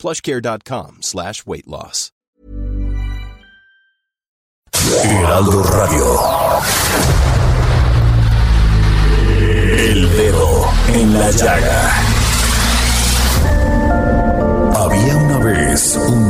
plushcare.com slash weight loss. Heraldo Radio. El dedo en la llaga. Había una vez un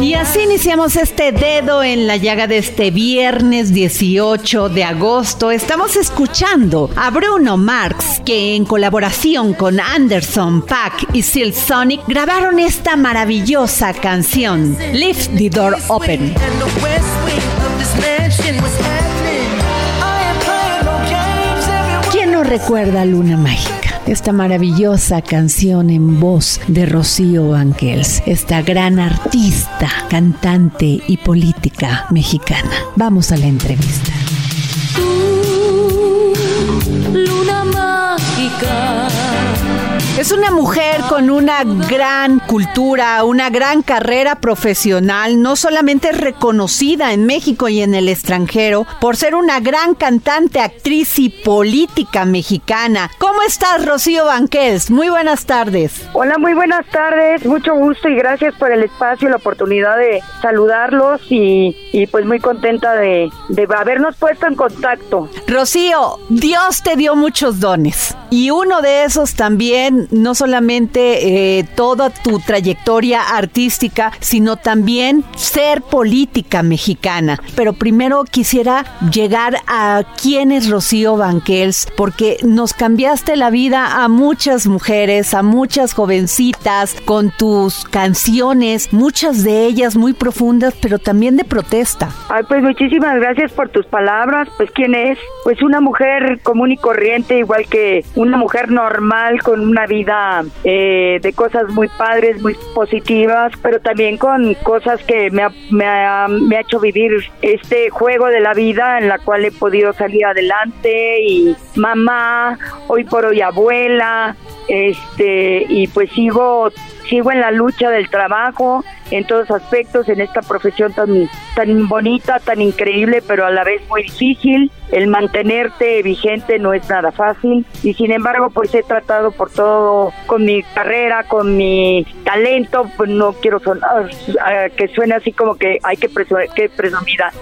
Y así iniciamos este dedo en la llaga de este viernes 18 de agosto. Estamos escuchando a Bruno Marx, que en colaboración con Anderson, Pack y Silk Sonic grabaron esta maravillosa canción, Leave the Door Open. And the west wing of this mansion was happening. I ain't playing no games. Everyone ¿Quién no recuerda Luna Mágica? Esta maravillosa canción en voz de Rocío Banquels, esta gran artista, cantante y política mexicana. Vamos a la entrevista. luna mágica. Es una mujer con una gran cultura, una gran carrera profesional, no solamente reconocida en México y en el extranjero por ser una gran cantante, actriz y política mexicana. ¿Cómo estás, Rocío Banquels? Muy buenas tardes. Hola, muy buenas tardes, mucho gusto y gracias por el espacio y la oportunidad de saludarlos y, y pues muy contenta de, de habernos puesto en contacto. Rocío, Dios te dio muchos dones y uno de esos también, no solamente eh, toda tu trayectoria artística, sino también ser política mexicana. Pero primero quisiera llegar a quién es Rocío Banquels, porque nos cambiaste la vida a muchas mujeres, a muchas jovencitas, con tus canciones, muchas de ellas muy profundas, pero también de protesta. Ay, pues muchísimas gracias por tus palabras. Pues quién es? Pues una mujer común y corriente, igual que una mujer normal con una vida eh, de cosas muy padres, muy positivas, pero también con cosas que me ha, me, ha, me ha hecho vivir este juego de la vida en la cual he podido salir adelante y mamá, hoy por hoy abuela, este y pues sigo sigo en la lucha del trabajo en todos aspectos en esta profesión tan tan bonita, tan increíble, pero a la vez muy difícil. El mantenerte vigente no es nada fácil. Y sin embargo pues he tratado por todo con mi carrera, con mi talento, pues no quiero sonar que suene así como que hay que, presu- que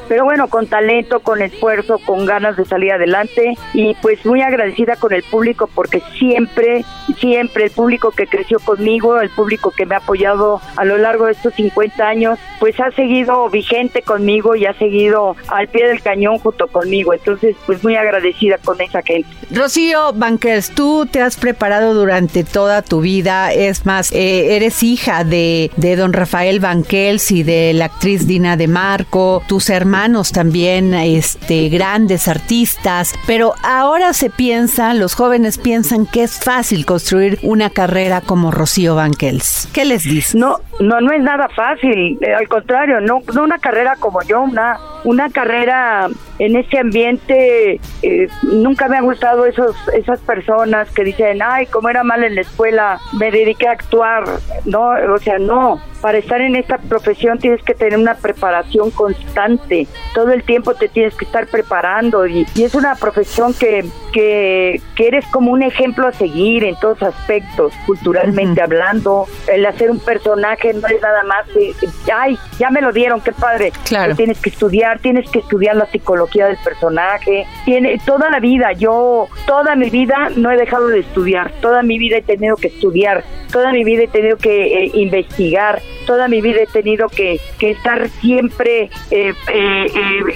pero bueno, con talento, con esfuerzo, con ganas de salir adelante. Y pues muy agradecida con el público porque siempre, siempre el público que creció conmigo, el público que me ha apoyado a lo largo de estos 50 años, pues ha seguido vigente conmigo y ha seguido al pie del cañón junto conmigo. Entonces, pues muy agradecida con esa gente. Rocío Banquels, tú te has preparado durante toda tu vida, es más, eh, eres hija de, de don Rafael Banquels y de la actriz Dina de Marco, tus hermanos también, este, grandes artistas, pero ahora se piensa, los jóvenes piensan que es fácil construir una carrera como Rocío Banquels. ¿Qué les dices? No, no, no es nada fácil. eh, al contrario, no, no una carrera como yo, una, una carrera en ese ambiente. eh, nunca me han gustado esos, esas personas que dicen, ay, como era mal en la escuela, me dediqué a actuar. No, o sea, no. Para estar en esta profesión tienes que tener una preparación constante. Todo el tiempo te tienes que estar preparando y, y es una profesión que, que, que eres como un ejemplo a seguir en todos aspectos, culturalmente hablando. El hacer un personaje no es nada más, de, ay, ya me lo dieron, qué padre. Claro. Tienes que estudiar, tienes que estudiar la psicología psicología del personaje, tiene toda la vida, yo toda mi vida no he dejado de estudiar, toda mi vida he tenido que estudiar, toda mi vida he tenido que eh, investigar, toda mi vida he tenido que, que estar siempre eh, eh,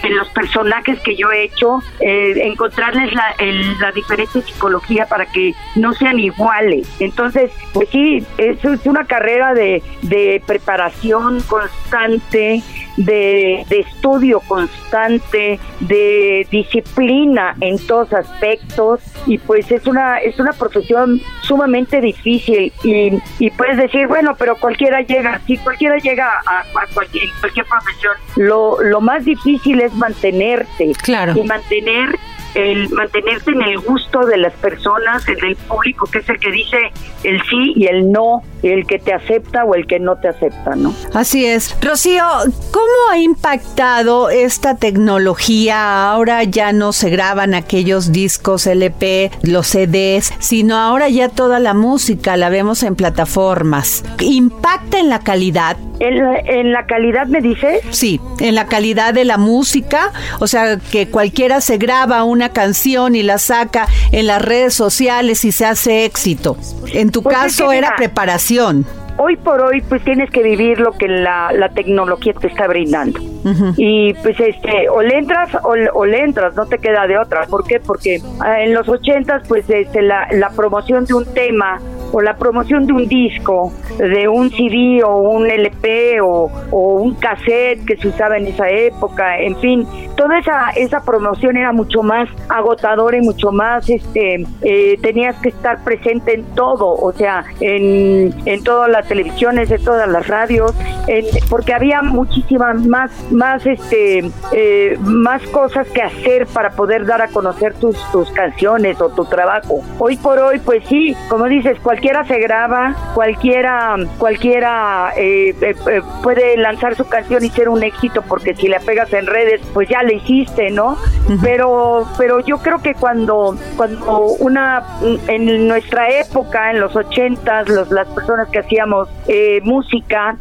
en los personajes que yo he hecho, encontrarles la, la diferente psicología para que no sean iguales. Entonces, pues sí, eso es una carrera de, de preparación constante, de, estudio constante, de disciplina en todos aspectos y pues es una es una profesión sumamente difícil y, y puedes decir bueno pero cualquiera llega si cualquiera llega a, cualquier, cualquier profesión lo, lo más difícil es mantenerte claro. y mantener el mantenerte en el gusto de las personas, en el público, que es el que dice el sí y el no, el que te acepta o el que no te acepta, ¿no? Así es. Rocío, ¿cómo ha impactado esta tecnología? Ahora ya no se graban aquellos discos LP, los CDs, sino ahora ya toda la música la vemos en plataformas. ¿Impacta en la calidad? ¿En la, calidad me dices? Sí, en la calidad de la música, o sea, que cualquiera se graba una canción y la saca en las redes sociales y se hace éxito. En tu pues caso era preparación. Hoy por hoy pues tienes que vivir lo que la, tecnología te está brindando. Y pues este, o le entras o, le entras, no te queda de otra. ¿Por qué? Porque ah, en los ochentas pues este, la, la promoción de un tema o la promoción de un disco, de un CD o un LP o, un cassette que se usaba en esa época, en fin, toda esa, esa promoción era mucho más agotadora y mucho más, este, eh, tenías que estar presente en todo, o sea, en, en todas las televisiones, en todas las radios, porque había muchísimas más, más, este, eh, más cosas que hacer para poder dar a conocer tus, tus canciones o tu trabajo. Hoy por hoy, pues sí, como dices, cualquier cualquiera se graba, cualquiera, cualquiera eh, eh, eh, puede lanzar su canción y ser un éxito porque si la pegas en redes, pues ya la hiciste, ¿no? Pero, pero yo creo que cuando, cuando una, en nuestra época, en los ochentas, los, las personas que hacíamos música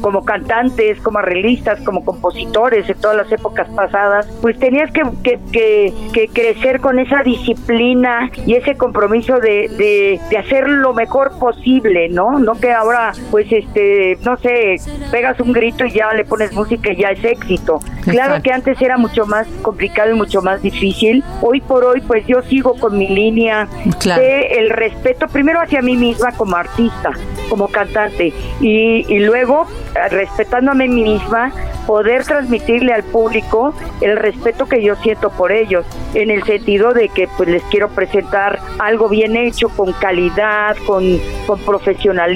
como cantantes, como arreglistas, como compositores de todas las épocas pasadas, pues tenías que, que, que, crecer con esa disciplina y ese compromiso de, de, de hacer lo mejor posible, ¿no? No que ahora, pues, este, no sé, pegas un grito y ya le pones música y ya es éxito. Claro que antes era mucho más complicado y mucho más difícil. Hoy por hoy, pues yo sigo con mi línea de el respeto, primero hacia mí misma como artista, como cantante, y, y luego, respetándome a mí misma, poder transmitirle al público el respeto que yo siento por ellos, en el sentido de que pues les quiero presentar algo bien hecho, con calidad, con, con profesionalismo,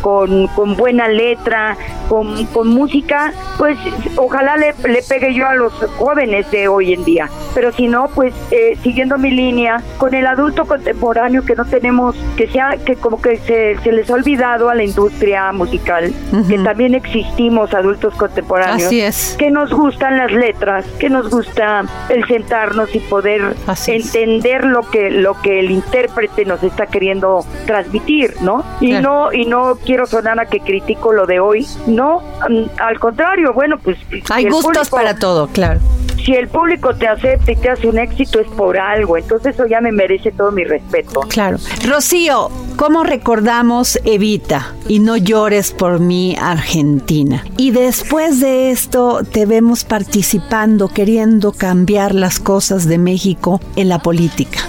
con, buena letra, con, con música, pues ojalá le, le, pegue yo a los jóvenes de hoy en día. Pero si no, pues eh, siguiendo mi línea, con el adulto contemporáneo que no tenemos, que sea, que como que se, se les ha olvidado a la industria musical, que también existimos adultos contemporáneos Así es. Que nos gustan las letras, que nos gusta el sentarnos y poder entender lo que lo que el intérprete nos está queriendo transmitir, ¿no? Y no y no quiero sonar a que critico lo de hoy, no, mm, al contrario, bueno, pues hay gustos para todo, claro si el público te acepta y te hace un éxito es por algo, entonces eso ya me merece todo mi respeto. Claro. Rocío, ¿cómo recordamos Evita y no llores por mí Argentina? Y después de esto te vemos participando, queriendo cambiar las cosas de México en la política.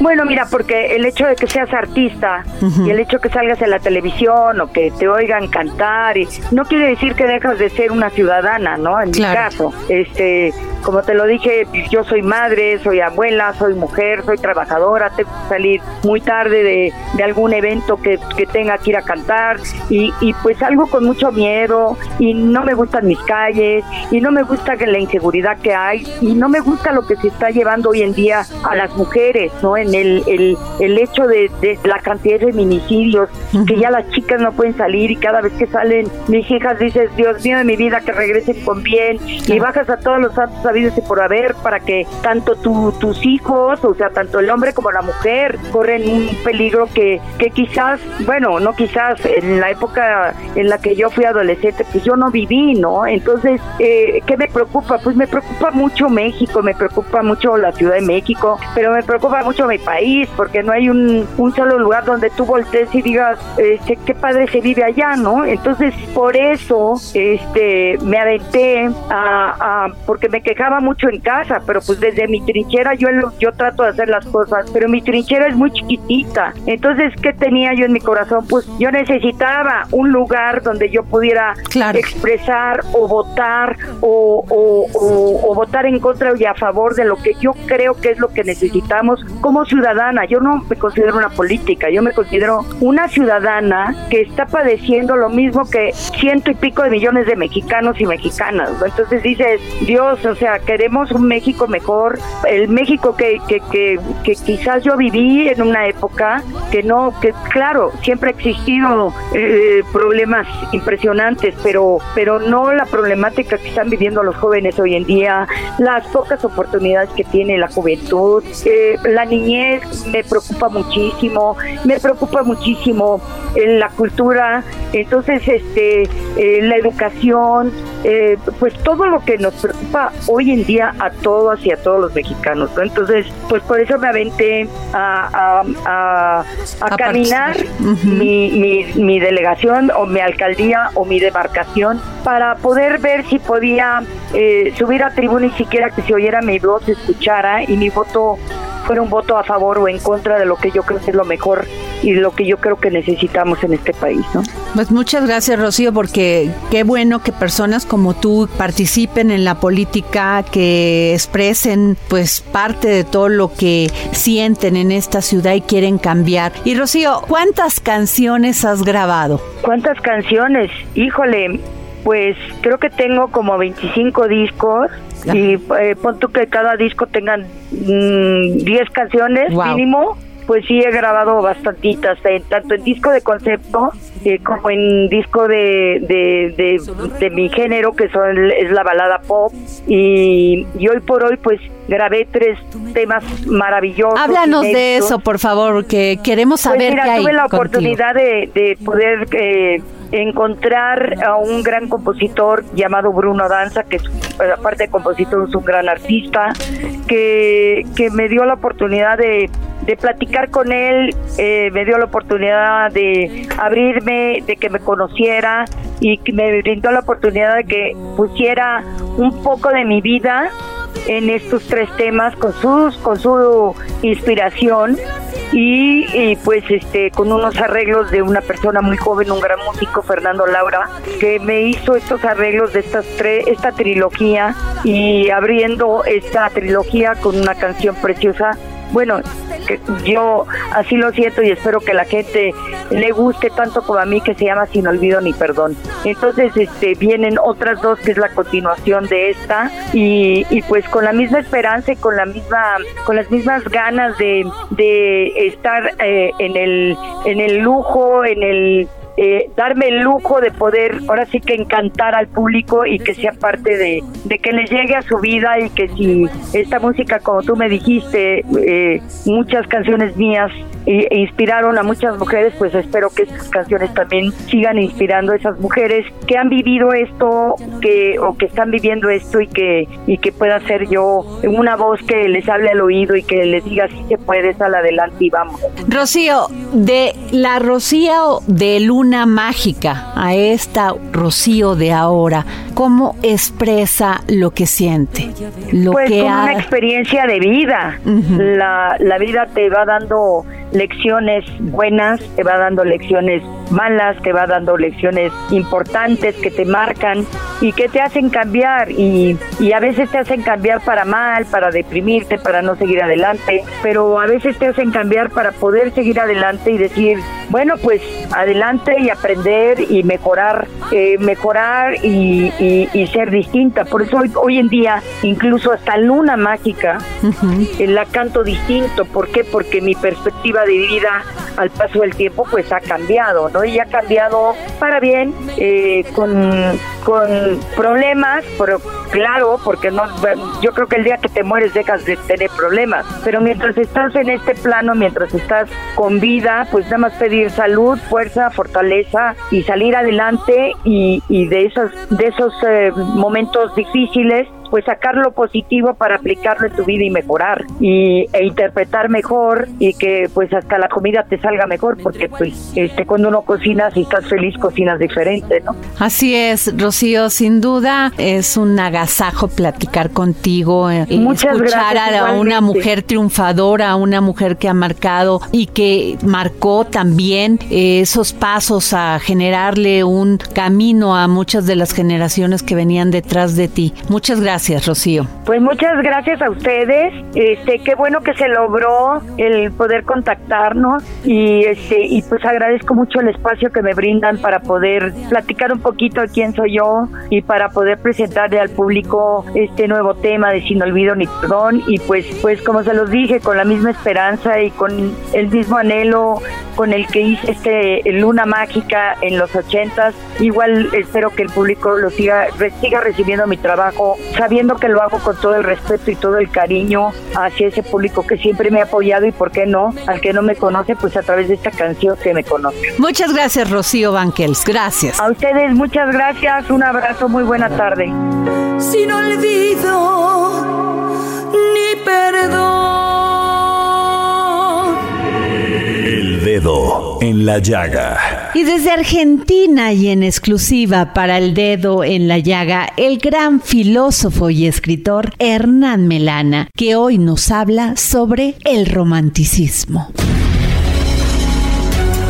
Bueno, mira, porque el hecho de que seas artista y el hecho de que salgas en la televisión o que te oigan cantar, y, no quiere decir que dejas de ser una ciudadana, ¿no? En mi caso, este, como te lo dije, yo soy madre, soy abuela, soy mujer, soy trabajadora, tengo que salir muy tarde de, de algún evento que, que, tenga que ir a cantar y, y pues salgo con mucho miedo y no me gustan mis calles y no me gusta la inseguridad que hay y no me gusta lo que se está llevando hoy en día a las mujeres, ¿no? En el, el, el hecho de, de la cantidad de feminicidios, que ya las chicas no pueden salir y cada vez que salen mis hijas dices, Dios mío de mi vida, que regresen con bien y bajas a todos los santos habidos por haber para que tanto tu, tus hijos, o sea, tanto el hombre como la mujer corren un peligro que, que quizás, bueno, no quizás, en la época en la que yo fui adolescente, pues yo no viví, ¿no? Entonces, eh, ¿qué me preocupa? Pues me preocupa mucho México, me preocupa mucho la Ciudad de México, pero me preocupa mucho mi país, porque no hay un, un solo lugar donde tú voltees y digas, este, qué padre se vive allá, ¿no? Entonces, por eso, este, me aventé a, porque me quejaba mucho en casa, pero pues desde mi trinchera yo, yo trato de hacer las cosas, pero mi trinchera es muy chiquitita. Entonces, ¿qué tenía yo en mi corazón? Pues yo necesitaba un lugar donde yo pudiera expresar o votar o, o, votar en contra y a favor de lo que yo creo que es lo que necesitamos como ciudadana. Yo no me considero una política, yo me considero una ciudadana que está padeciendo lo mismo que ciento y pico de millones de mexicanos y mexicanas. Entonces dices, Dios, o sea, queremos un México mejor, el México que, que, que, que quizás yo viví en una época que no, que claro, siempre ha existido eh, problemas impresionantes, pero, pero no la problemática que están viviendo los jóvenes hoy en día, las pocas oportunidades que tiene la juventud, eh, la niñez me preocupa muchísimo, me preocupa muchísimo eh, la cultura, entonces este, la educación, pues todo lo que nos preocupa hoy en día a todos y a todos los mexicanos, Entonces, pues por eso me aventé a, a, a, caminar mi, mi, mi, delegación o mi alcaldía o mi demarcación para poder ver si podía eh, subir a tribuna y siquiera que se oyera mi voz, se escuchara y mi voto fuera un voto a favor o en contra de lo que yo creo que es lo mejor y lo que yo creo que necesitamos en este país, ¿no? Pues muchas gracias, Rocío, porque qué bueno que personas como tú participen en la política, que expresen pues parte de todo lo que sienten en esta ciudad y quieren cambiar. Y Rocío, ¿cuántas canciones has grabado? ¿Cuántas canciones? Híjole, pues creo que tengo como 25 discos y eh, pon tú que cada disco tengan 10 mm, canciones mínimo pues sí he grabado bastantitas, tanto en disco de concepto eh, como en disco de, de, de, mi género, que son, es la balada pop. Y, hoy por hoy, pues grabé tres temas maravillosos. Háblanos de eso, por favor, que queremos pues saber mira, tuve la oportunidad de, de poder... Eh, encontrar a un gran compositor llamado Bruno Danza, que es, aparte de compositor es un gran artista, que, que me dio la oportunidad de de platicar con él, eh, me dio la oportunidad de abrirme, de que me conociera y me brindó la oportunidad de que pusiera un poco de mi vida en estos tres temas con sus con su inspiración y, pues este con unos arreglos de una persona muy joven un gran músico Fernando Laura que me hizo estos arreglos de estas tres esta trilogía y abriendo esta trilogía con una canción preciosa bueno, yo así lo siento y espero que la gente le guste tanto como a mí que se llama Sin Olvido ni Perdón. Entonces este vienen otras dos que es la continuación de esta y, y pues con la misma esperanza y con la misma con las mismas ganas de, de estar eh, en el en el lujo, en el eh, darme el lujo de poder ahora sí que encantar al público y que sea parte de, de que les llegue a su vida y que si esta música, como tú me dijiste, eh, muchas canciones mías e inspiraron a muchas mujeres, pues espero que estas canciones también sigan inspirando a esas mujeres que han vivido esto que o que están viviendo esto y que y que pueda ser yo una voz que les hable al oído y que les diga si se puede, sal adelante y vamos. Rocío, de la Rocío de Luna Mágica a esta Rocío de ahora, ¿cómo expresa lo que siente? Lo pues que como una experiencia de vida. la, la vida te va dando lecciones buenas, te va dando lecciones malas, te va dando lecciones importantes que te marcan y que te hacen cambiar y, y a veces te hacen cambiar para mal, para deprimirte, para no seguir adelante, pero a veces te hacen cambiar para poder seguir adelante y decir, bueno, pues adelante y aprender y mejorar, eh, mejorar y, y, ser distinta. Por eso hoy, hoy en día, incluso hasta Luna Mágica, la canto distinto. ¿Por qué? Porque mi perspectiva de vida al paso del tiempo pues ha cambiado, ¿no? Y ha cambiado para bien, eh, con, con problemas, pero claro, porque no, yo creo que el día que te mueres dejas de tener problemas, pero mientras estás en este plano, mientras estás con vida, pues nada más pedir salud, fuerza, fortaleza y salir adelante y, de esos, de esos eh, momentos difíciles pues sacar lo positivo para aplicarlo en tu vida y mejorar y, e interpretar mejor y que pues hasta la comida te salga mejor porque pues este cuando uno cocina si estás feliz cocinas diferente, ¿no? Así es, Rocío, sin duda es un agasajo platicar contigo, eh, Muchas escuchar gracias, a una mujer triunfadora, a una mujer que ha marcado y que marcó también eh, esos pasos a generarle un camino a muchas de las generaciones que venían detrás de ti. Muchas gracias, Rocío. Pues muchas gracias a ustedes. Este, qué bueno que se logró el poder contactarnos y este y pues agradezco mucho el espacio que me brindan para poder platicar un poquito de quién soy yo y para poder presentarle al público este nuevo tema de Sin olvido ni perdón y pues pues como se los dije con la misma esperanza y con el mismo anhelo con el que hice este Luna Mágica en los ochentas, igual espero que el público lo siga siga recibiendo mi trabajo sabiendo que lo hago con todo el respeto y todo el cariño hacia ese público que siempre me ha apoyado y por qué no, al que no me conoce, pues a través de esta canción que me conoce. Muchas gracias, Rocío Banquels. Gracias. A ustedes muchas gracias, un abrazo, muy buena tarde. sin olvido ni perdón. El dedo en la llaga. Y desde Argentina y en exclusiva para el dedo en la llaga, el gran filósofo y escritor Hernán Melana, que hoy nos habla sobre el romanticismo.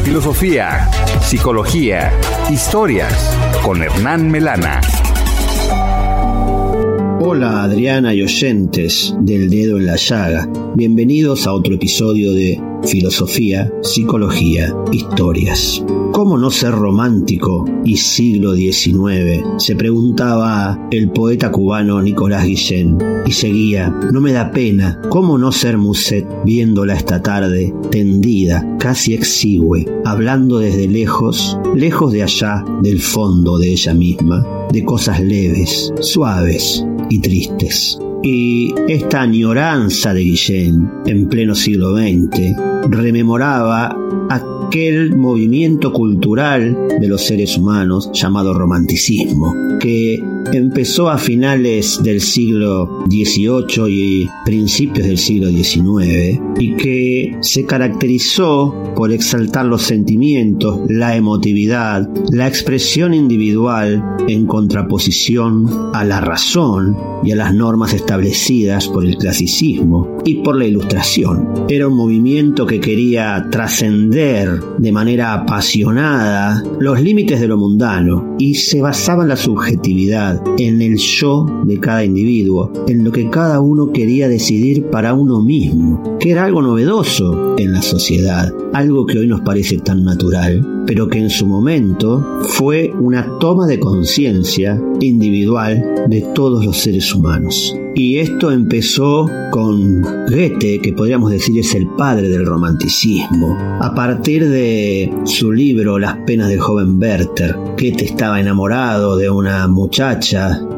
Filosofía, psicología, historias con Hernán Melana. Hola Adriana y oyentes del dedo en la llaga. Bienvenidos a otro episodio de Filosofía, Psicología, Historias. ¿Cómo no ser romántico y siglo XIX? Se preguntaba el poeta cubano Nicolás Guillén. Y seguía, no me da pena, ¿cómo no ser Muset viéndola esta tarde, tendida, casi exigüe, hablando desde lejos, lejos de allá, del fondo de ella misma, de cosas leves, suaves y tristes. Y esta añoranza de Guillén, en pleno siglo XX, rememoraba aquel movimiento cultural de los seres humanos llamado romanticismo, que empezó a finales del siglo XVIII y principios del siglo XIX, y que se caracterizó por exaltar los sentimientos, la emotividad, la expresión individual en contraposición a la razón y a las normas establecidas por el clasicismo y por la ilustración. Era un movimiento que quería trascender de manera apasionada los límites de lo mundano y se basaba en la subjetividad, en el yo de cada individuo, en lo que cada uno quería decidir para uno mismo, que era algo novedoso en la sociedad, algo que hoy nos parece tan natural, pero que en su momento fue una toma de conciencia individual de todos los seres humanos. Y esto empezó con Goethe, que podríamos decir es el padre del romanticismo. A partir de su libro Las penas del joven Werther, Goethe estaba enamorado de una muchacha,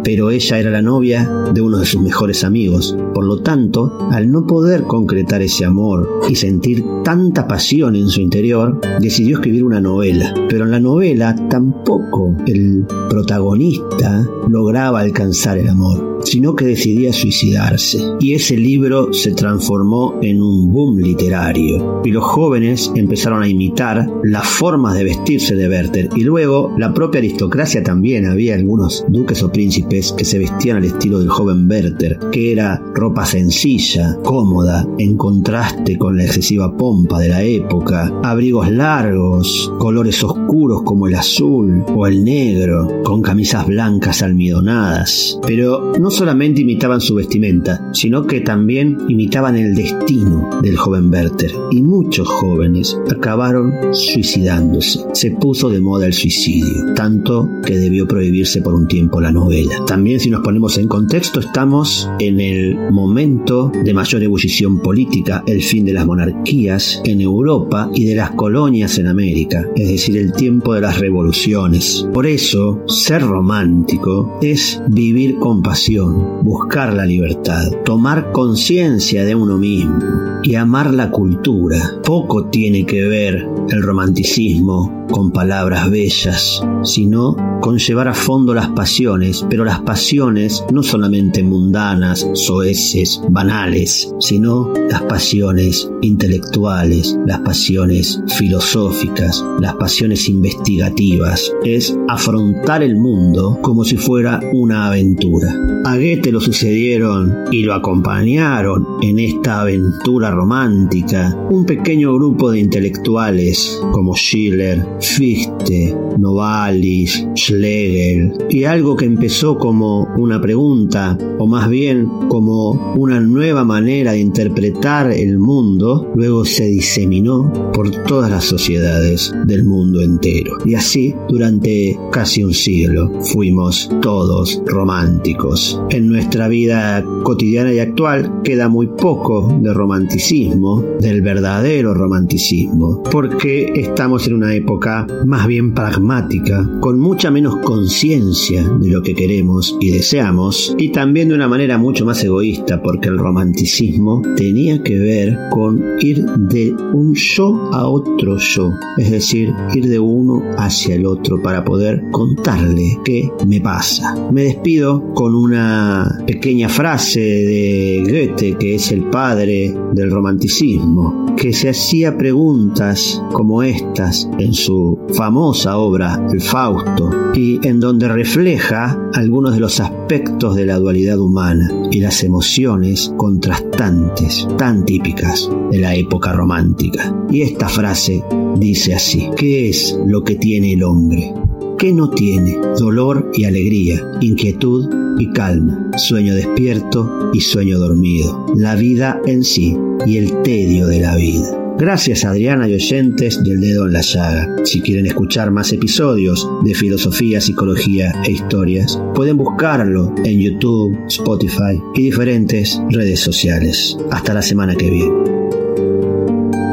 pero ella era la novia de uno de sus mejores amigos. Por lo tanto, al no poder concretar ese amor y sentir tanta pasión en su interior, decidió escribir una novela. Pero en la novela tampoco el protagonista lograba alcanzar el amor, sino que decidía suicidarse. Y ese libro se transformó en un boom literario. Y los jóvenes empezaron a imitar las formas de vestirse de Werther. Y luego la propia aristocracia también. Había algunos duques o príncipes que se vestían al estilo del joven Werther, que era ropa sencilla, cómoda, en contraste con la excesiva pompa de la época. Abrigos largos, colores oscuros como el azul o el negro, con camisas blancas almidonadas. Pero no solamente imitaban su vestimenta, sino que también imitaban el destino del joven Werther. Y muchos jóvenes acabaron suicidándose. Se puso de moda el suicidio, tanto que debió prohibirse por un tiempo la novela. También si nos ponemos en contexto, estamos en el momento de mayor ebullición política, el fin de las monarquías en Europa y de las colonias en América, es decir, el tiempo de las revoluciones. Por eso, ser romántico es vivir con pasión, buscar la libertad, tomar conciencia de uno mismo y amar la cultura. Poco tiene que ver el romanticismo con palabras bellas, sino con llevar a fondo las pasiones, pero las pasiones no solamente mundanas, soeces, banales, sino las pasiones intelectuales, las pasiones filosóficas, las pasiones investigativas. Es afrontar el mundo como si fuera una aventura. A Goethe lo sucedieron y lo acompañaron en esta aventura romántica un pequeño grupo de intelectuales como Schiller, Fichte, Novalis, Schlegel, y algo que empezó como una pregunta, o más bien como una nueva manera de interpretar el mundo, luego se diseminó por todas las sociedades del mundo entero. Y así, durante casi un siglo, fuimos todos románticos. En nuestra vida cotidiana y actual queda muy poco de romanticismo, del verdadero romanticismo, porque estamos en una época más bien pragmática, con mucha menos conciencia de lo que queremos y deseamos, y también de una manera mucho más egoísta, porque el romanticismo tenía que ver con ir de un yo a otro yo, es decir, ir de uno hacia el otro para poder contarle qué me pasa. Me despido con una pequeña frase de Goethe, que es el padre del romanticismo, que se hacía preguntas como estas en su famosa obra El Fausto y en donde refleja algunos de los aspectos de la dualidad humana y las emociones contrastantes tan típicas de la época romántica. Y esta frase dice así, ¿qué es lo que tiene el hombre? ¿Qué no tiene? Dolor y alegría, inquietud y calma, sueño despierto y sueño dormido, la vida en sí y el tedio de la vida. Gracias Adriana y oyentes del dedo en la llaga. Si quieren escuchar más episodios de filosofía, psicología e historias, pueden buscarlo en YouTube, Spotify y diferentes redes sociales. Hasta la semana que viene.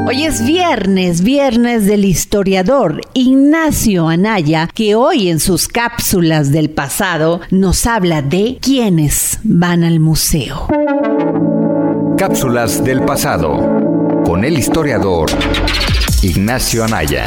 Hoy es viernes, viernes del historiador Ignacio Anaya, que hoy en sus cápsulas del pasado nos habla de quiénes van al museo. Cápsulas del pasado con el historiador Ignacio Anaya.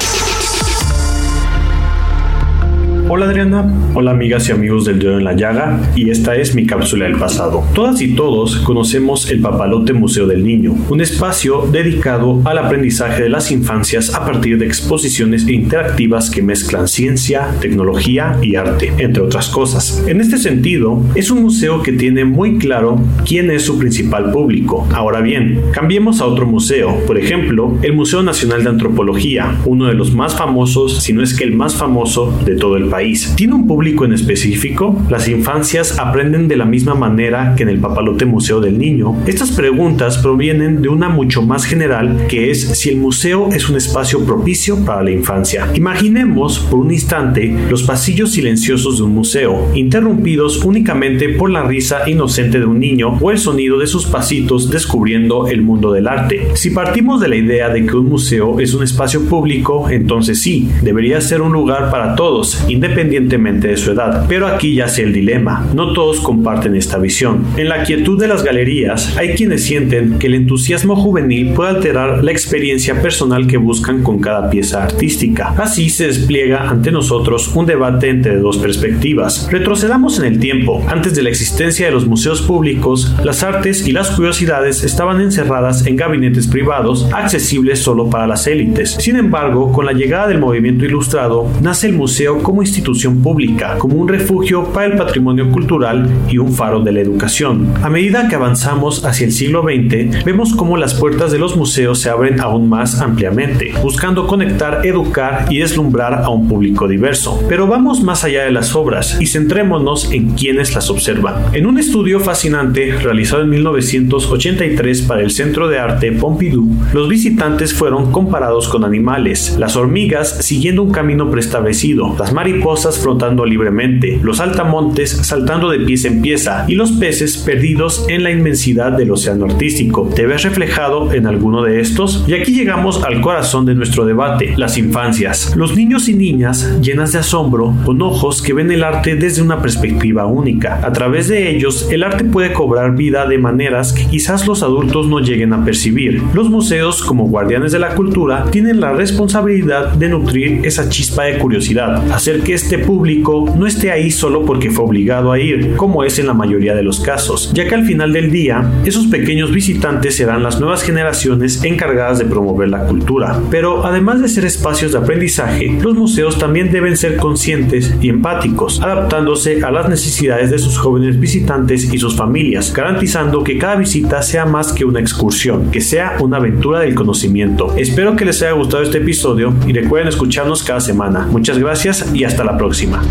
Hola Adriana, hola amigas y amigos del Dedo en la Llaga y esta es mi cápsula del pasado. Todas y todos conocemos el Papalote Museo del Niño, un espacio dedicado al aprendizaje de las infancias a partir de exposiciones interactivas que mezclan ciencia, tecnología y arte, entre otras cosas. En este sentido, es un museo que tiene muy claro quién es su principal público. Ahora bien, cambiemos a otro museo, por ejemplo, el Museo Nacional de Antropología, uno de los más famosos, si no es que el más famoso de todo el país ¿Tiene un público en específico? ¿Las infancias aprenden de la misma manera que en el Papalote Museo del Niño? Estas preguntas provienen de una mucho más general que es si el museo es un espacio propicio para la infancia. Imaginemos por un instante los pasillos silenciosos de un museo, interrumpidos únicamente por la risa inocente de un niño o el sonido de sus pasitos descubriendo el mundo del arte. Si partimos de la idea de que un museo es un espacio público, entonces sí, debería ser un lugar para todos, independientemente independientemente de su edad. Pero aquí yace el dilema, no todos comparten esta visión. En la quietud de las galerías hay quienes sienten que el entusiasmo juvenil puede alterar la experiencia personal que buscan con cada pieza artística. Así se despliega ante nosotros un debate entre dos perspectivas. Retrocedamos en el tiempo. Antes de la existencia de los museos públicos, las artes y las curiosidades estaban encerradas en gabinetes privados accesibles solo para las élites. Sin embargo, con la llegada del movimiento ilustrado, nace el museo como institución institución pública, como un refugio para el patrimonio cultural y un faro de la educación. A medida que avanzamos hacia el siglo XX, vemos cómo las puertas de los museos se abren aún más ampliamente, buscando conectar, educar y deslumbrar a un público diverso. Pero vamos más allá de las obras y centrémonos en quienes las observan. En un estudio fascinante realizado en 1983 para el Centro de Arte Pompidou, los visitantes fueron comparados con animales, las hormigas siguiendo un camino preestablecido, las mariposas mariposas flotando libremente, los altamontes saltando de pieza en pieza y los peces perdidos en la inmensidad del océano artístico. ¿Te ves reflejado en alguno de estos? Y aquí llegamos al corazón de nuestro debate, las infancias. Los niños y niñas llenas de asombro, con ojos que ven el arte desde una perspectiva única. A través de ellos, el arte puede cobrar vida de maneras que quizás los adultos no lleguen a percibir. Los museos, como guardianes de la cultura, tienen la responsabilidad de nutrir esa chispa de curiosidad, hacer que este público no esté ahí solo porque fue obligado a ir, como es en la mayoría de los casos, ya que al final del día, esos pequeños visitantes serán las nuevas generaciones encargadas de promover la cultura. Pero además de ser espacios de aprendizaje, los museos también deben ser conscientes y empáticos, adaptándose a las necesidades de sus jóvenes visitantes y sus familias, garantizando que cada visita sea más que una excursión, que sea una aventura del conocimiento. Espero que les haya gustado este episodio y recuerden escucharnos cada semana. Muchas gracias y hasta la próxima.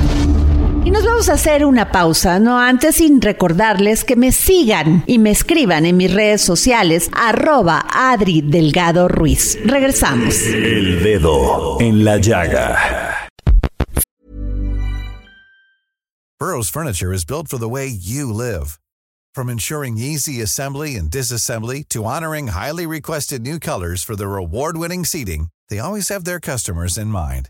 Y nos vamos a hacer una pausa, no antes sin recordarles que me sigan y me escriban en mis redes sociales, arroba Adri Delgado Ruiz. Regresamos. El dedo en la llaga. Burroughs Furniture is built for the way you live. From ensuring easy assembly and disassembly to honoring highly requested new colors for their award-winning seating, they always have their customers in mind.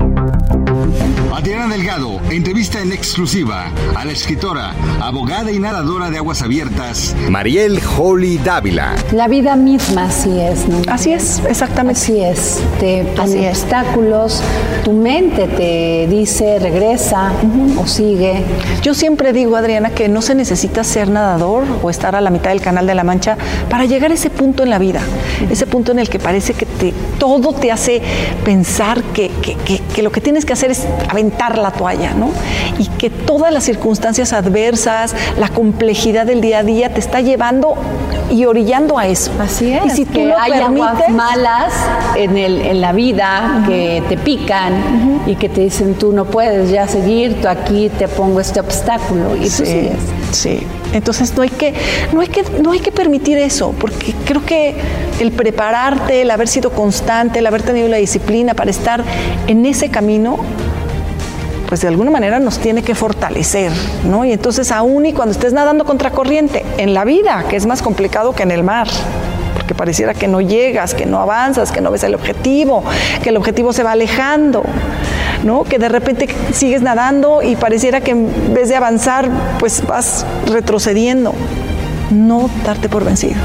Adriana Delgado entrevista en exclusiva a la escritora, abogada y narradora de Aguas Abiertas, Mariel Holly Dávila. La vida misma así es, ¿no? Así es, exactamente. Así es. Te pone obstáculos, tu mente te dice regresa o sigue. Yo siempre digo, Adriana, que no se necesita ser nadador o estar a la mitad del canal de la Mancha para llegar a ese punto en la vida, ese punto en el que parece que te, todo te hace pensar que, que, que, que lo que tienes que hacer es aventar la toalla, ¿no? Y que todas las circunstancias adversas, la complejidad del día a día te está llevando y orillando a eso. Así es. Y si tú que lo hay aguas permites, malas en, el, en la vida que te pican y que te dicen tú no puedes ya seguir, tú aquí te pongo este obstáculo y tú Sí, sigues. sí. Entonces no hay que, no hay que, no hay que permitir eso, porque creo que el prepararte, el haber sido constante, el haber tenido la disciplina para estar en ese camino, pues de alguna manera nos tiene que fortalecer, ¿no? Y entonces aún y cuando estés nadando contra corriente en la vida, que es más complicado que en el mar, porque pareciera que no llegas, que no avanzas, que no ves el objetivo, que el objetivo se va alejando, ¿no? Que de repente sigues nadando y pareciera que en vez de avanzar, pues vas retrocediendo. No darte por vencido.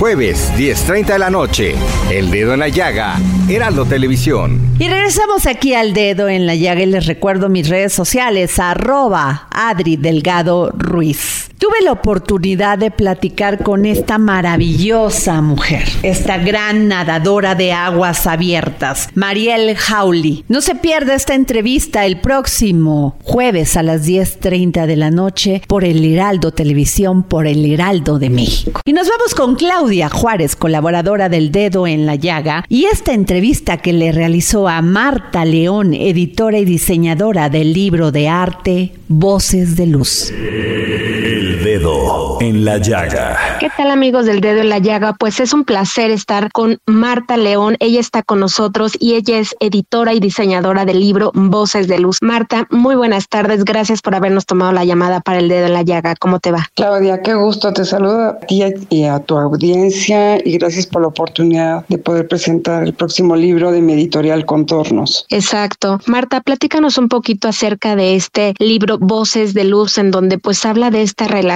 Jueves, 10.30 de la noche. El dedo en la llaga. Heraldo Televisión. Y regresamos aquí al dedo en la llaga y les recuerdo mis redes sociales, arroba Adri Delgado Ruiz. Tuve la oportunidad de platicar con esta maravillosa mujer, esta gran nadadora de aguas abiertas, Mariel Hawley. No se pierda esta entrevista el próximo jueves a las 10.30 de la noche por el Heraldo Televisión, por el Heraldo de México. Y nos vamos con Claudia Juárez, colaboradora del Dedo en la Llaga, y esta entrevista que le realizó a Marta León, editora y diseñadora del libro de arte Voces de Luz. Dedo en la llaga. ¿Qué tal amigos del dedo en la llaga? Pues es un placer estar con Marta León. Ella está con nosotros y ella es editora y diseñadora del libro Voces de Luz. Marta, muy buenas tardes. Gracias por habernos tomado la llamada para el dedo en la llaga. ¿Cómo te va? Claudia, qué gusto. Te saludo a ti y a tu audiencia y gracias por la oportunidad de poder presentar el próximo libro de mi editorial Contornos. Exacto. Marta, platícanos un poquito acerca de este libro Voces de Luz, en donde pues habla de esta relación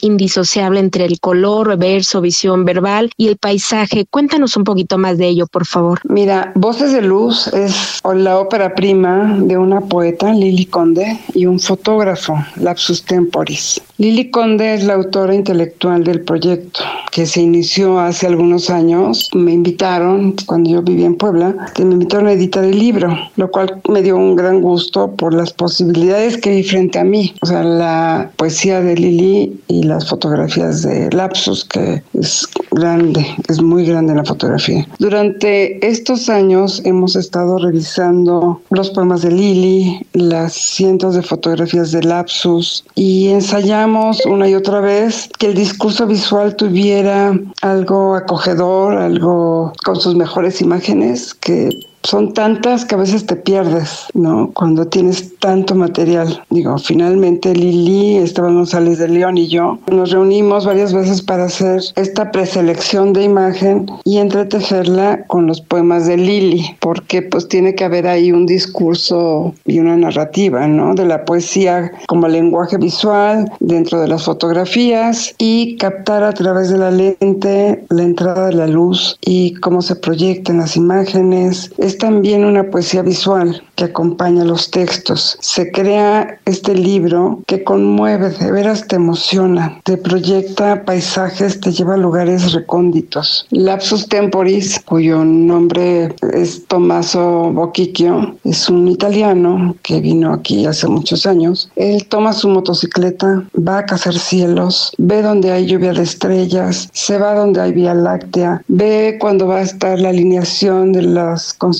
indisociable entre el color, verso, visión verbal y el paisaje. Cuéntanos un poquito más de ello, por favor. Mira, Voces de Luz es la ópera prima de una poeta, Lili Conde, y un fotógrafo, Lapsus Temporis. Lili Conde es la autora intelectual del proyecto. que se inició hace algunos años, me invitaron, cuando yo vivía en Puebla, me invitaron a editar el libro, lo cual me dio un gran gusto por las posibilidades que vi frente a mí. O sea, la poesía de Lili y las fotografías de Lapsus, que es grande, es muy grande la fotografía. Durante estos años hemos estado revisando los poemas de Lili, las cientos de fotografías de Lapsus y ensayamos una y otra vez que el discurso visual tuviera algo acogedor, algo con sus mejores imágenes, que son tantas que a veces te pierdes, ¿no? Cuando tienes tanto material. Digo, finalmente Lili, Esteban González de León y yo nos reunimos varias veces para hacer esta preselección de imagen y entretejerla con los poemas de Lili, porque pues tiene que haber ahí un discurso y una narrativa, ¿no? De la poesía como lenguaje visual dentro de las fotografías y captar a través de la lente la entrada de la luz y cómo se proyectan las imágenes es también una poesía visual que acompaña los textos. Se crea este libro que conmueve, de veras te emociona, te proyecta paisajes, te lleva a lugares recónditos. Lapsus Temporis, cuyo nombre es Tommaso Bocchicchio, es un italiano que vino aquí hace muchos años. Él toma su motocicleta, va a cazar cielos, ve donde hay lluvia de estrellas, se va donde hay vía láctea, ve cuando va a estar la alineación de las constelaciones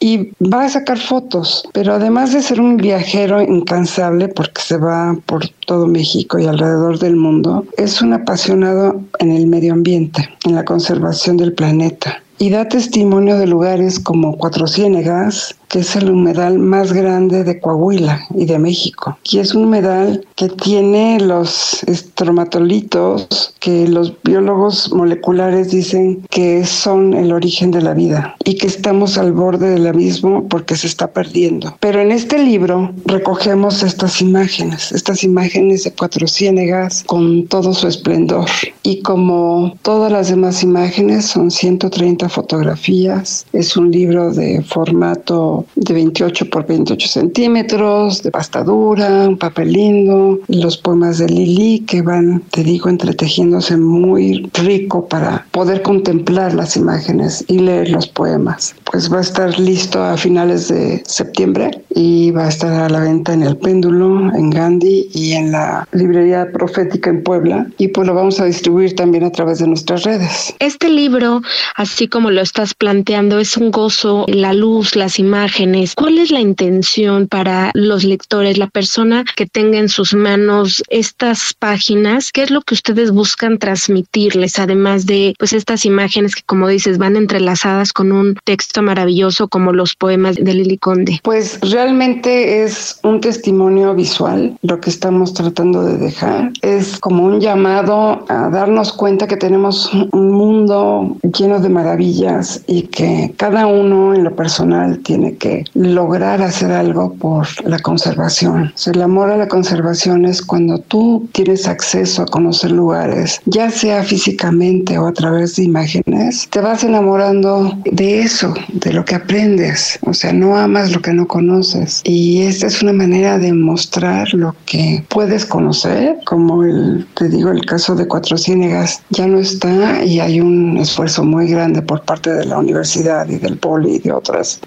y va a sacar fotos. Pero además de ser un viajero incansable, porque se va por todo México y alrededor del mundo, es un apasionado en el medio ambiente, en la conservación del planeta y da testimonio de lugares como Cuatro Ciénegas, que es el humedal más grande de Coahuila y de México. Y es un humedal que tiene los estromatolitos que los biólogos moleculares dicen que son el origen de la vida y que estamos al borde del abismo porque se está perdiendo. Pero en este libro recogemos estas imágenes, estas imágenes de Cuatro Ciénegas con todo su esplendor. Y como todas las demás imágenes, son 130 fotografías. Es un libro de formato de 28 por 28 centímetros, de pasta dura, un papel lindo, los poemas de Lili que van, te digo, entretejiéndose muy rico para poder contemplar las imágenes y leer los poemas. Pues va a estar listo a finales de septiembre y va a estar a la venta en el péndulo, en Gandhi y en la librería profética en Puebla y pues lo vamos a distribuir también a través de nuestras redes. Este libro, así como lo estás planteando, es un gozo, la luz, las imágenes, ¿Cuál es la intención para los lectores, la persona que tenga en sus manos estas páginas? ¿Qué es lo que ustedes buscan transmitirles, además de pues estas imágenes que, como dices, van entrelazadas con un texto maravilloso como los poemas de Lili Conde? Pues realmente es un testimonio visual lo que estamos tratando de dejar. Es como un llamado a darnos cuenta que tenemos un mundo lleno de maravillas y que cada uno en lo personal tiene que lograr hacer algo por la conservación. el amor a la conservación es cuando tú tienes acceso a conocer lugares, ya sea físicamente o a través de imágenes, te vas enamorando de eso, de lo que aprendes. O sea, no amas lo que no conoces. Y esta es una manera de mostrar lo que puedes conocer, como el, te digo, el caso de Cuatro Ciénegas ya no está y hay un esfuerzo muy grande por parte de la universidad y del poli y de otras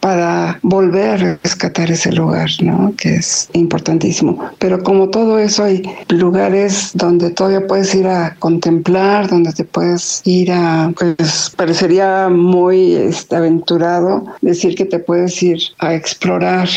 para volver a rescatar ese lugar, ¿no? Que es importantísimo. Pero como todo eso, hay lugares donde todavía puedes ir a contemplar, donde te puedes ir a, pues parecería muy este, aventurado decir que te puedes ir a explorar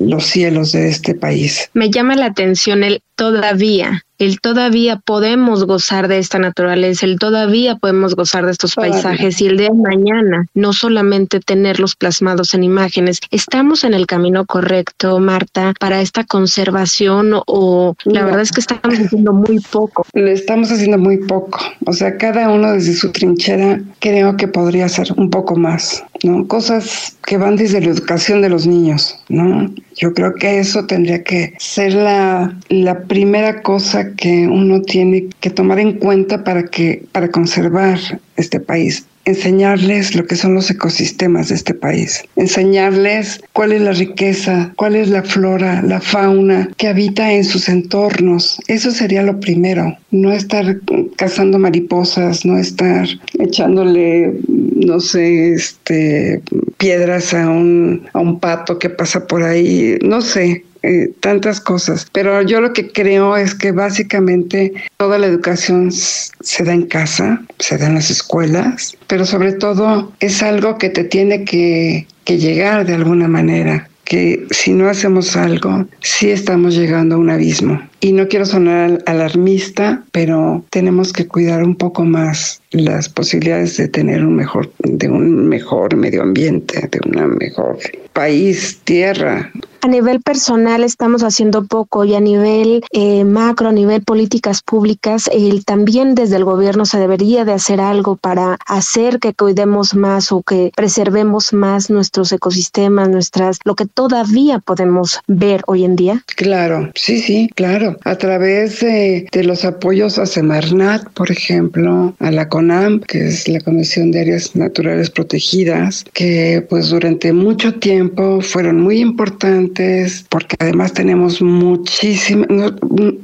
los cielos de este país. Me llama la atención el todavía el todavía podemos gozar de esta naturaleza, el todavía podemos gozar de estos paisajes y el de mañana, no solamente tenerlos plasmados en imágenes. ¿Estamos en el camino correcto, Marta, para esta conservación o la verdad es que estamos haciendo muy poco? Le estamos haciendo muy poco. O sea, cada uno desde su trinchera creo que podría hacer un poco más, ¿no? Cosas que van desde la educación de los niños, ¿no? Yo creo que eso tendría que ser la, la primera cosa que uno tiene que tomar en cuenta para que para conservar este país. Enseñarles lo que son los ecosistemas de este país, enseñarles cuál es la riqueza, cuál es la flora, la fauna que habita en sus entornos. Eso sería lo primero, no estar cazando mariposas, no estar echándole, no sé, este, piedras a un, a un pato que pasa por ahí, no sé, eh, tantas cosas. Pero yo lo que creo es que básicamente toda la educación se da en casa, se da en las escuelas, pero sobre todo es algo que te tiene que, que llegar de alguna manera que si no hacemos algo, sí estamos llegando a un abismo. Y no quiero sonar alarmista, pero tenemos que cuidar un poco más las posibilidades de tener un mejor, de un mejor medio ambiente, de una mejor país, tierra. A nivel personal estamos haciendo poco y a nivel eh, macro, a nivel políticas públicas, el también desde el gobierno se debería de hacer algo para hacer que cuidemos más o que preservemos más nuestros ecosistemas, nuestras, lo que todavía podemos ver hoy en día. Claro, sí, sí, claro. A través de, de los apoyos a Semarnat, por ejemplo, a la CONAM, que es la Comisión de Áreas Naturales Protegidas, que pues durante mucho tiempo fueron muy importantes porque además tenemos muchísimo.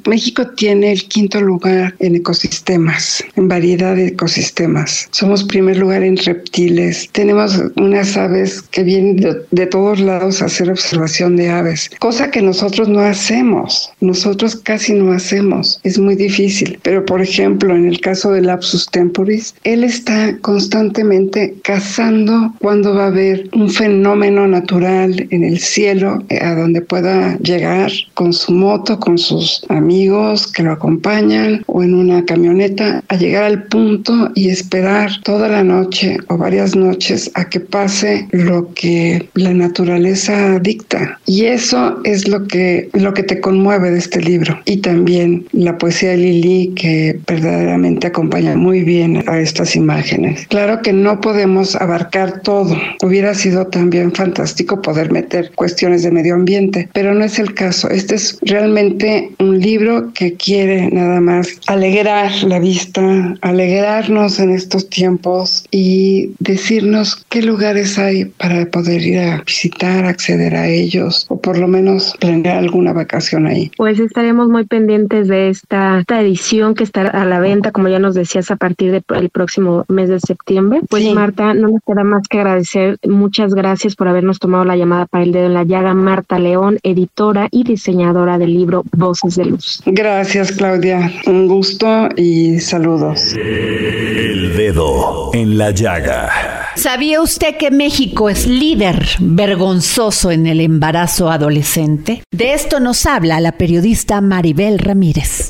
México tiene el quinto lugar en ecosistemas, en variedad de ecosistemas. Somos primer lugar en reptiles. Tenemos unas aves que vienen de, de todos lados a hacer observación de aves, cosa que nosotros no hacemos. Nosotros casi no hacemos. Es muy difícil. Pero, por ejemplo, en el caso de Lapsus Temporis, él está constantemente cazando cuando va a haber un fenómeno natural en el cielo a donde pueda llegar con su moto, con sus amigos que lo acompañan o en una camioneta, a llegar al punto y esperar toda la noche o varias noches a que pase lo que la naturaleza dicta. Y eso es lo que, lo que te conmueve de este libro. Y también la poesía de Lili que verdaderamente acompaña muy bien a estas imágenes. Claro que no podemos abarcar todo. Hubiera sido también fantástico poder meter cuestiones de medio ambiente, pero no es el caso. Este es realmente un libro que quiere nada más alegrar la vista, alegrarnos en estos tiempos y decirnos qué lugares hay para poder ir a visitar, acceder a ellos o por lo menos planear alguna vacación ahí. Pues estaremos muy pendientes de esta, esta edición que estará a la venta, como ya nos decías, a partir del próximo mes de septiembre. Pues Marta, no nos queda más que agradecer. Muchas gracias por habernos tomado la llamada para el dedo en la llaga. Marta León, editora y diseñadora del libro Voces de Luz. Gracias, Claudia. Un gusto y saludos. El dedo en la llaga. ¿Sabía usted que México es líder vergonzoso en el embarazo adolescente? De esto nos habla la periodista Maribel Ramírez.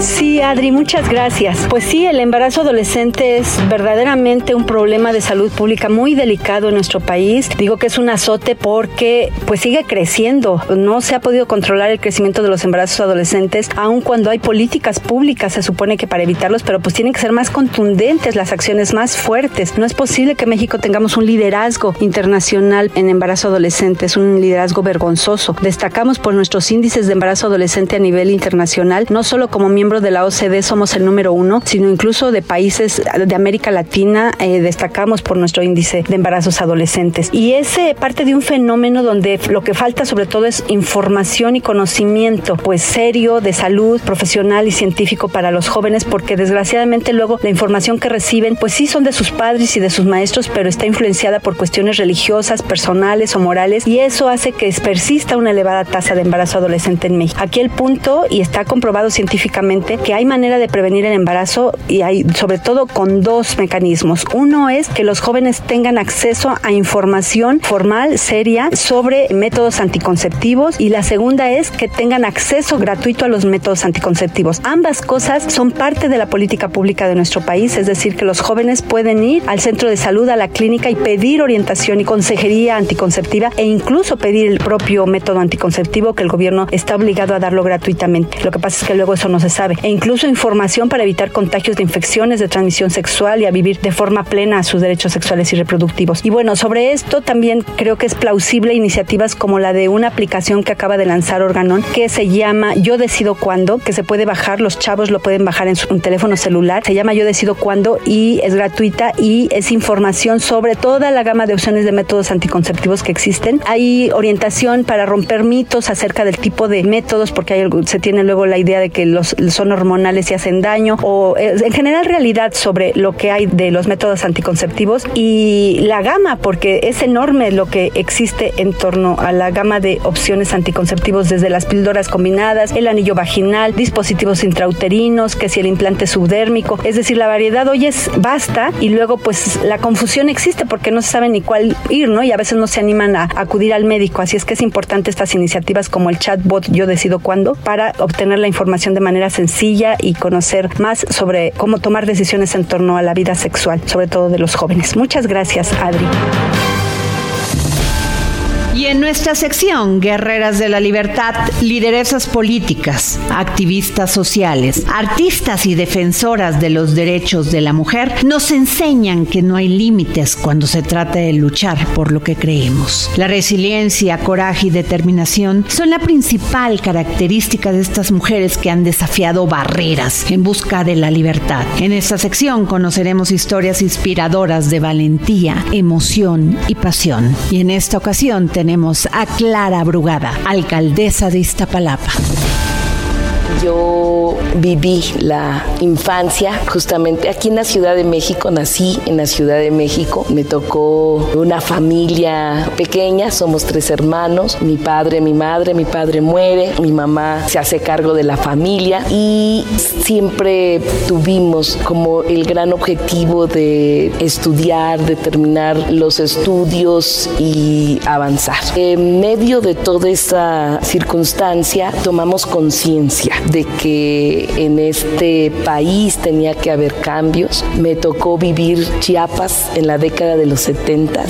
Sí, Adri, muchas gracias. Pues sí, el embarazo adolescente es verdaderamente un problema de salud pública muy delicado en nuestro país. Digo que es un azote porque pues sigue creciendo. No se ha podido controlar el crecimiento de los embarazos adolescentes, aun cuando hay políticas públicas, se supone que para evitarlos, pero pues tienen que ser más contundentes, las acciones más fuertes. No es posible que México tengamos un liderazgo internacional en embarazo adolescente, es un liderazgo vergonzoso. Destacamos por nuestros índices de embarazo adolescente a nivel internacional, no solo como de la OCDE somos el número uno, sino incluso de países de América Latina eh, destacamos por nuestro índice de embarazos adolescentes. Y es parte de un fenómeno donde lo que falta sobre todo es información y conocimiento, pues serio, de salud, profesional y científico para los jóvenes, porque desgraciadamente luego la información que reciben, pues sí son de sus padres y de sus maestros, pero está influenciada por cuestiones religiosas, personales o morales, y eso hace que persista una elevada tasa de embarazo adolescente en México. Aquí el punto, y está comprobado científicamente, que hay manera de prevenir el embarazo y hay sobre todo con dos mecanismos. Uno es que los jóvenes tengan acceso a información formal, seria, sobre métodos anticonceptivos y la segunda es que tengan acceso gratuito a los métodos anticonceptivos. Ambas cosas son parte de la política pública de nuestro país, es decir, que los jóvenes pueden ir al centro de salud, a la clínica y pedir orientación y consejería anticonceptiva e incluso pedir el propio método anticonceptivo que el gobierno está obligado a darlo gratuitamente. Lo que pasa es que luego eso no se sabe e incluso información para evitar contagios de infecciones de transmisión sexual y a vivir de forma plena sus derechos sexuales y reproductivos. Y bueno, sobre esto también creo que es plausible iniciativas como la de una aplicación que acaba de lanzar Organon que se llama Yo decido cuándo, que se puede bajar, los chavos lo pueden bajar en su teléfono celular, se llama Yo decido cuándo y es gratuita y es información sobre toda la gama de opciones de métodos anticonceptivos que existen. Hay orientación para romper mitos acerca del tipo de métodos porque hay, se tiene luego la idea de que los son hormonales y hacen daño o eh, en general realidad sobre lo que hay de los métodos anticonceptivos y la gama porque es enorme lo que existe en torno a la gama de opciones anticonceptivos desde las píldoras combinadas, el anillo vaginal, dispositivos intrauterinos, que si el implante subdérmico, es decir, la variedad hoy es basta y luego pues la confusión existe porque no se sabe ni cuál ir, ¿no? Y a veces no se animan a acudir al médico, así es que es importante estas iniciativas como el chatbot Yo decido cuándo para obtener la información de manera sencilla y conocer más sobre cómo tomar decisiones en torno a la vida sexual, sobre todo de los jóvenes. Muchas gracias, Adri. Y en nuestra sección Guerreras de la Libertad, lideresas políticas, activistas sociales, artistas y defensoras de los derechos de la mujer nos enseñan que no hay límites cuando se trata de luchar por lo que creemos. La resiliencia, coraje y determinación son la principal característica de estas mujeres que han desafiado barreras en busca de la libertad. En esta sección conoceremos historias inspiradoras de valentía, emoción y pasión. Y en esta ocasión tenemos tenemos a Clara Brugada, alcaldesa de Iztapalapa. Viví la infancia justamente aquí en la Ciudad de México, nací en la Ciudad de México, me tocó una familia pequeña, somos tres hermanos, mi padre, mi madre, mi padre muere, mi mamá se hace cargo de la familia y siempre tuvimos como el gran objetivo de estudiar, de terminar los estudios y avanzar. En medio de toda esa circunstancia tomamos conciencia de que en este país tenía que haber cambios. Me tocó vivir Chiapas en la década de los 70,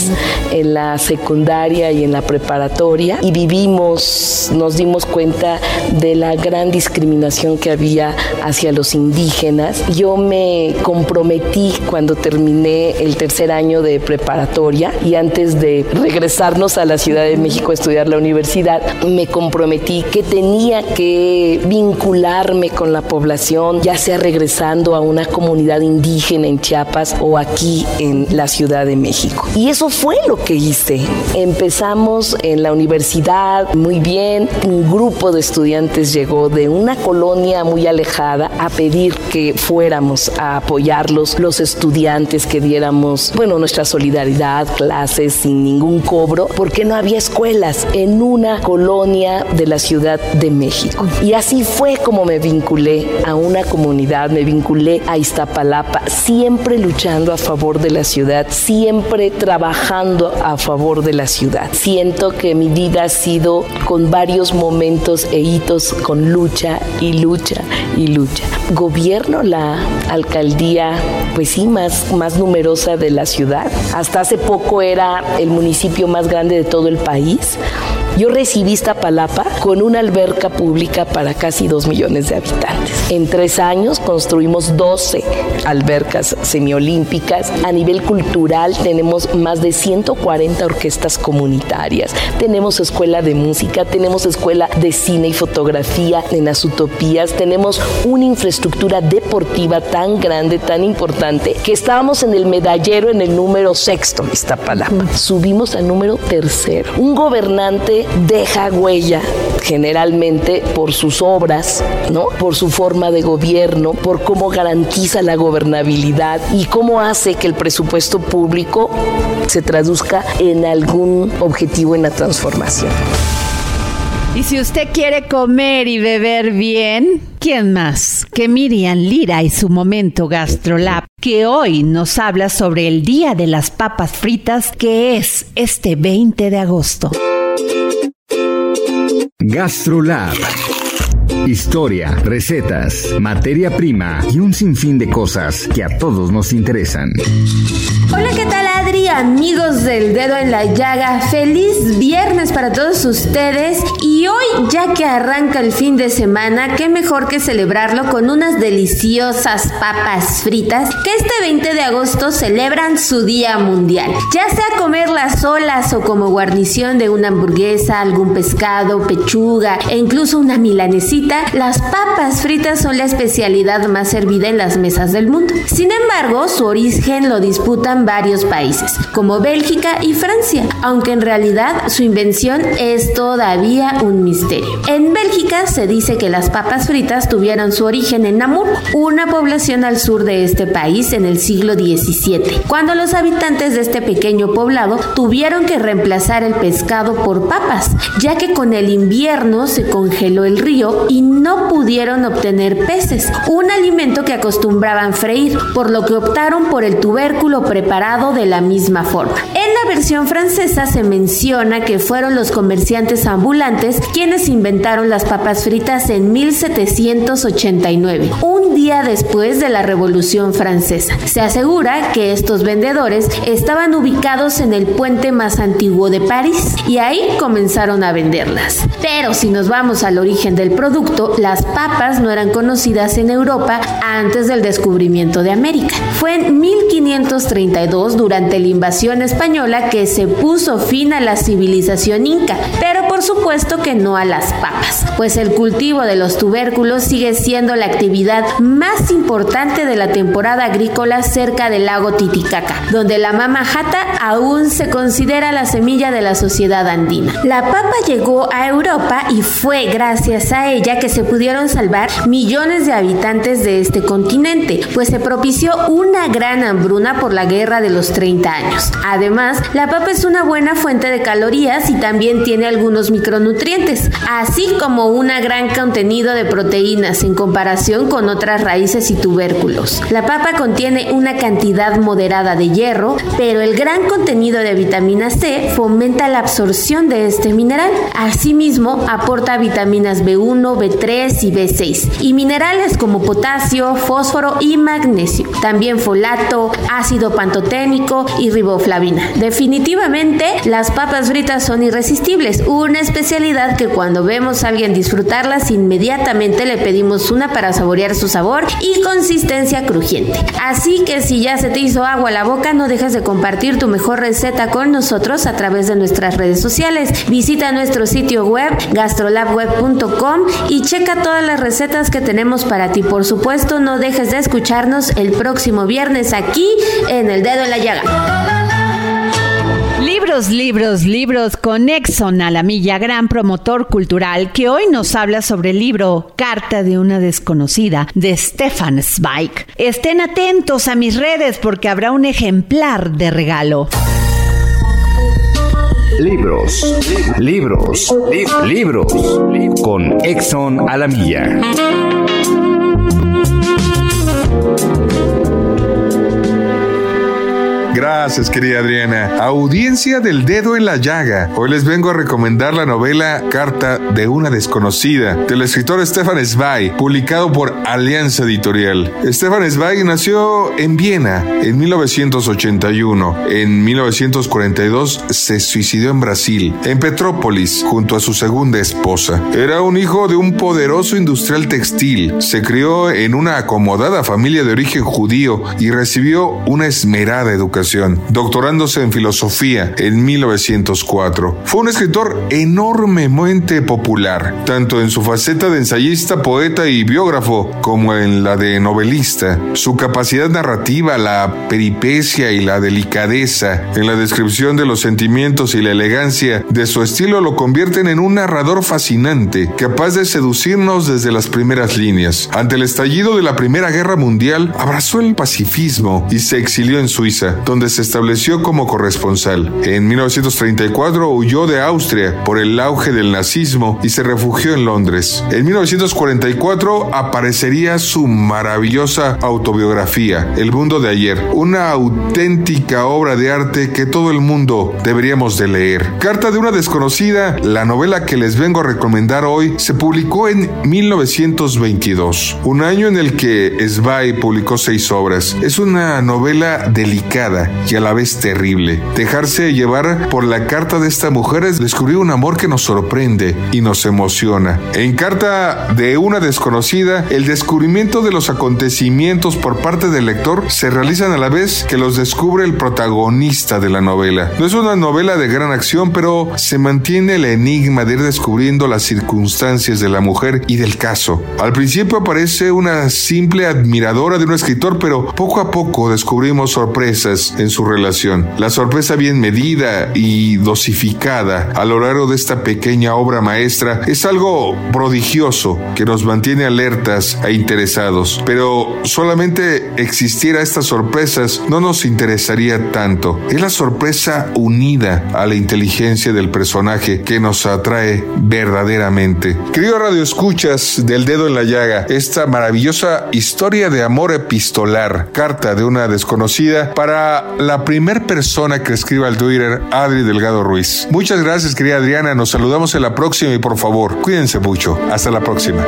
en la secundaria y en la preparatoria y vivimos, nos dimos cuenta de la gran discriminación que había hacia los indígenas. Yo me comprometí cuando terminé el tercer año de preparatoria y antes de regresarnos a la Ciudad de México a estudiar la universidad, me comprometí que tenía que vincular vincularme con la población, ya sea regresando a una comunidad indígena en Chiapas o aquí en la Ciudad de México. Y eso fue lo que hice. Empezamos en la universidad muy bien, un grupo de estudiantes llegó de una colonia muy alejada a pedir que fuéramos a apoyarlos, los estudiantes que diéramos, bueno, nuestra solidaridad, clases sin ningún cobro, porque no había escuelas en una colonia de la Ciudad de México. Y así fue como me vinculé a una comunidad, me vinculé a Iztapalapa, siempre luchando a favor de la ciudad, siempre trabajando a favor de la ciudad. Siento que mi vida ha sido con varios momentos e hitos con lucha y lucha y lucha. Gobierno la alcaldía, pues sí, más, más numerosa de la ciudad. Hasta hace poco era el municipio más grande de todo el país. Yo recibí Iztapalapa con una alberca pública para casi dos millones de habitantes. En tres años construimos 12 albercas semiolímpicas. A nivel cultural tenemos más de 140 orquestas comunitarias. Tenemos escuela de música, tenemos escuela de cine y fotografía en las utopías. Tenemos una infraestructura deportiva tan grande, tan importante, que estábamos en el medallero en el número sexto, Iztapalapa. Subimos al número tercero. Un gobernante deja huella generalmente por sus obras, ¿no? Por su forma de gobierno, por cómo garantiza la gobernabilidad y cómo hace que el presupuesto público se traduzca en algún objetivo en la transformación. Y si usted quiere comer y beber bien, ¿quién más que Miriam Lira y su momento GastroLab, que hoy nos habla sobre el Día de las Papas Fritas, que es este 20 de agosto? GastroLab. Historia, recetas, materia prima y un sinfín de cosas que a todos nos interesan. Hola, ¿qué tal? Amigos del dedo en la llaga, feliz viernes para todos ustedes y hoy ya que arranca el fin de semana, qué mejor que celebrarlo con unas deliciosas papas fritas que este 20 de agosto celebran su Día Mundial. Ya sea comerlas solas o como guarnición de una hamburguesa, algún pescado, pechuga e incluso una milanesita, las papas fritas son la especialidad más servida en las mesas del mundo. Sin embargo, su origen lo disputan varios países, como Bélgica y Francia, aunque en realidad su invención es todavía un misterio. En Bélgica se dice que las papas fritas tuvieron su origen en Namur, una población al sur de este país en el siglo XVII, cuando los habitantes de este pequeño poblado tuvieron que reemplazar el pescado por papas, ya que con el invierno se congeló el río y no pudieron obtener peces, un alimento que acostumbraban freír, por lo que optaron por el tubérculo preparado de la misma forma. En la versión francesa se menciona que fueron los comerciantes ambulantes quienes inventaron las papas fritas en 1789, un día después de la Revolución Francesa. Se asegura que estos vendedores estaban ubicados en el puente más antiguo de París y ahí comenzaron a venderlas. Pero si nos vamos al origen del producto, las papas no eran conocidas en Europa antes del descubrimiento de América. Fue en 1532 durante la invasión española que se puso fin a la civilización inca, pero por supuesto que no a las papas, pues el cultivo de los tubérculos sigue siendo la actividad más importante de la temporada agrícola cerca del lago Titicaca, donde la mama jata aún se considera la semilla de la sociedad andina. La papa llegó a Europa y fue gracias a ella que se pudieron salvar millones de habitantes de este continente, pues se propició una gran hambruna por la guerra de los 30 años. Además, la papa es una buena fuente de calorías y también tiene algunos micronutrientes, así como un gran contenido de proteínas en comparación con otras raíces y tubérculos. La papa contiene una cantidad moderada de hierro, pero el gran contenido de vitamina C fomenta la absorción de este mineral. Asimismo, aporta vitaminas B1, B3 y B6 y minerales como potasio, fósforo y magnesio. También folato, ácido pantoténico y riboflavina. Definitivamente, las papas fritas son irresistibles, una especialidad que cuando vemos a alguien disfrutarlas inmediatamente le pedimos una para saborear su sabor y consistencia crujiente. Así que si ya se te hizo agua la boca, no dejes de compartir tu mejor receta con nosotros a través de nuestras redes sociales. Visita nuestro sitio web gastrolabweb.com y checa todas las recetas que tenemos para ti. Por supuesto, no dejes de escucharnos el próximo viernes aquí en El Dedo en la Llaga. Libros, libros, libros con Exxon a la milla, gran promotor cultural, que hoy nos habla sobre el libro Carta de una desconocida de Stefan Zweig. Estén atentos a mis redes porque habrá un ejemplar de regalo. Libros, libros, libros con Exxon a la milla. Gracias, querida Adriana. Audiencia del dedo en la llaga. Hoy les vengo a recomendar la novela Carta de una desconocida del escritor Stefan Zweig, publicado por Alianza Editorial. Stefan Zweig nació en Viena en 1981. En 1942 se suicidó en Brasil, en Petrópolis, junto a su segunda esposa. Era un hijo de un poderoso industrial textil. Se crió en una acomodada familia de origen judío y recibió una esmerada educación doctorándose en filosofía en 1904. Fue un escritor enormemente popular, tanto en su faceta de ensayista, poeta y biógrafo, como en la de novelista. Su capacidad narrativa, la peripecia y la delicadeza en la descripción de los sentimientos y la elegancia de su estilo lo convierten en un narrador fascinante, capaz de seducirnos desde las primeras líneas. Ante el estallido de la Primera Guerra Mundial, abrazó el pacifismo y se exilió en Suiza, donde se estableció como corresponsal. En 1934 huyó de Austria por el auge del nazismo y se refugió en Londres. En 1944 aparecería su maravillosa autobiografía, El mundo de ayer, una auténtica obra de arte que todo el mundo deberíamos de leer. Carta de una desconocida, la novela que les vengo a recomendar hoy, se publicó en 1922, un año en el que Zweig publicó seis obras. Es una novela delicada y a la vez terrible. Dejarse llevar por la carta de esta mujer es descubrir un amor que nos sorprende y nos emociona. En Carta de una desconocida, el descubrimiento de los acontecimientos por parte del lector se realizan a la vez que los descubre el protagonista de la novela. No es una novela de gran acción, pero se mantiene el enigma de ir descubriendo las circunstancias de la mujer y del caso. Al principio parece una simple admiradora de un escritor, pero poco a poco descubrimos sorpresas su relación. La sorpresa bien medida y dosificada a lo largo de esta pequeña obra maestra es algo prodigioso que nos mantiene alertas e interesados. Pero solamente existiera estas sorpresas no nos interesaría tanto. Es la sorpresa unida a la inteligencia del personaje que nos atrae verdaderamente. Querido Radio Escuchas del Dedo en la Llaga, esta maravillosa historia de amor epistolar, carta de una desconocida para la primer persona que escriba al Twitter, Adri Delgado Ruiz. Muchas gracias, querida Adriana. Nos saludamos en la próxima y por favor, cuídense mucho. Hasta la próxima.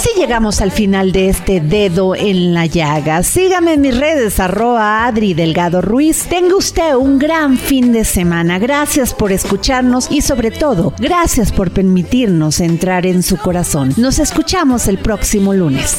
Así llegamos al final de este dedo en la llaga. Sígame en mis redes, arroba Adri Delgado Ruiz. Tenga usted un gran fin de semana. Gracias por escucharnos y sobre todo, gracias por permitirnos entrar en su corazón. Nos escuchamos el próximo lunes.